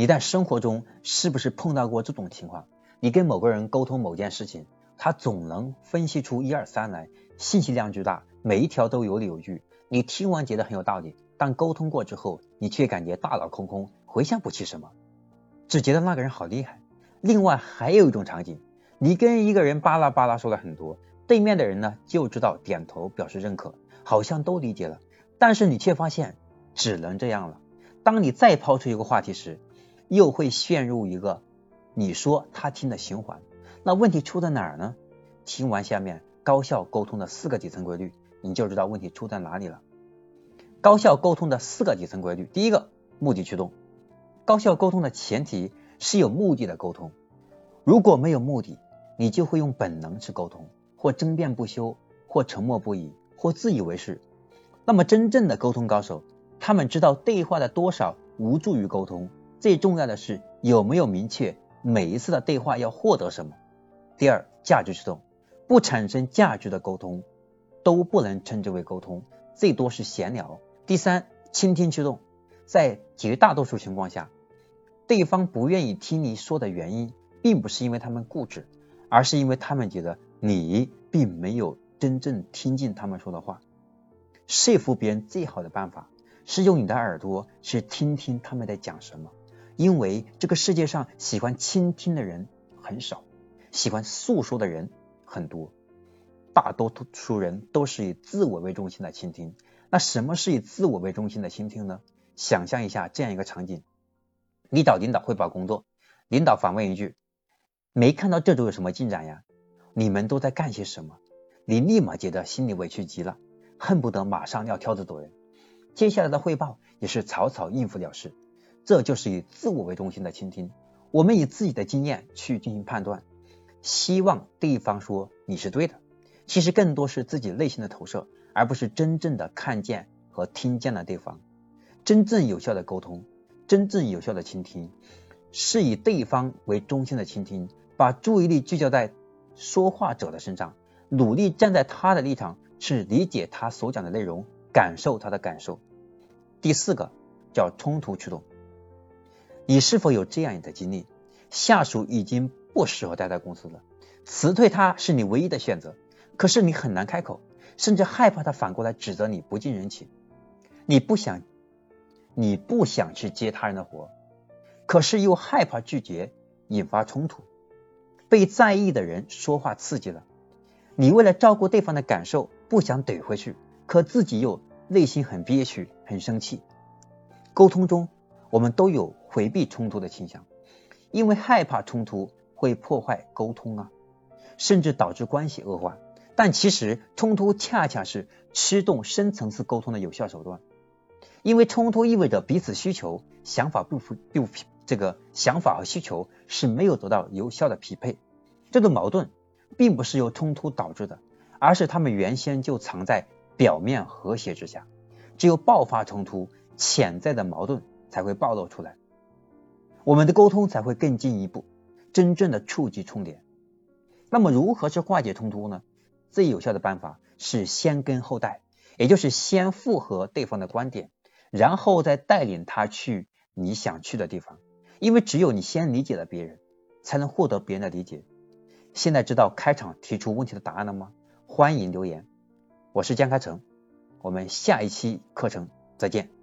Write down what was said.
你在生活中是不是碰到过这种情况？你跟某个人沟通某件事情，他总能分析出一二三来，信息量巨大，每一条都有理有据。你听完觉得很有道理，但沟通过之后，你却感觉大脑空空，回想不起什么，只觉得那个人好厉害。另外还有一种场景，你跟一个人巴拉巴拉说了很多，对面的人呢就知道点头表示认可，好像都理解了，但是你却发现只能这样了。当你再抛出一个话题时，又会陷入一个你说他听的循环。那问题出在哪儿呢？听完下面高效沟通的四个底层规律，你就知道问题出在哪里了。高效沟通的四个底层规律，第一个，目的驱动。高效沟通的前提是有目的的沟通。如果没有目的，你就会用本能去沟通，或争辩不休，或沉默不语，或自以为是。那么真正的沟通高手。他们知道对话的多少无助于沟通，最重要的是有没有明确每一次的对话要获得什么。第二，价值驱动，不产生价值的沟通都不能称之为沟通，最多是闲聊。第三，倾听驱动，在绝大多数情况下，对方不愿意听你说的原因，并不是因为他们固执，而是因为他们觉得你并没有真正听进他们说的话。说服别人最好的办法。是用你的耳朵去听听他们在讲什么，因为这个世界上喜欢倾听的人很少，喜欢诉说的人很多，大多数人都是以自我为中心的倾听。那什么是以自我为中心的倾听呢？想象一下这样一个场景：你找领导汇报工作，领导反问一句：“没看到这周有什么进展呀？你们都在干些什么？”你立马觉得心里委屈极了，恨不得马上撂挑子走人。接下来的汇报也是草草应付了事，这就是以自我为中心的倾听。我们以自己的经验去进行判断，希望对方说你是对的，其实更多是自己内心的投射，而不是真正的看见和听见了对方。真正有效的沟通，真正有效的倾听，是以对方为中心的倾听，把注意力聚焦在说话者的身上，努力站在他的立场去理解他所讲的内容。感受他的感受。第四个叫冲突驱动。你是否有这样的经历？下属已经不适合待在公司了，辞退他是你唯一的选择，可是你很难开口，甚至害怕他反过来指责你不近人情。你不想，你不想去接他人的活，可是又害怕拒绝引发冲突。被在意的人说话刺激了，你为了照顾对方的感受，不想怼回去。可自己又内心很憋屈、很生气。沟通中，我们都有回避冲突的倾向，因为害怕冲突会破坏沟通啊，甚至导致关系恶化。但其实冲突恰恰是驱动深层次沟通的有效手段，因为冲突意味着彼此需求、想法不符、不匹，这个想法和需求是没有得到有效的匹配。这个矛盾并不是由冲突导致的，而是他们原先就藏在。表面和谐之下，只有爆发冲突，潜在的矛盾才会暴露出来，我们的沟通才会更进一步，真正的触及重点。那么，如何去化解冲突呢？最有效的办法是先跟后带，也就是先附和对方的观点，然后再带领他去你想去的地方。因为只有你先理解了别人，才能获得别人的理解。现在知道开场提出问题的答案了吗？欢迎留言。我是江开成，我们下一期课程再见。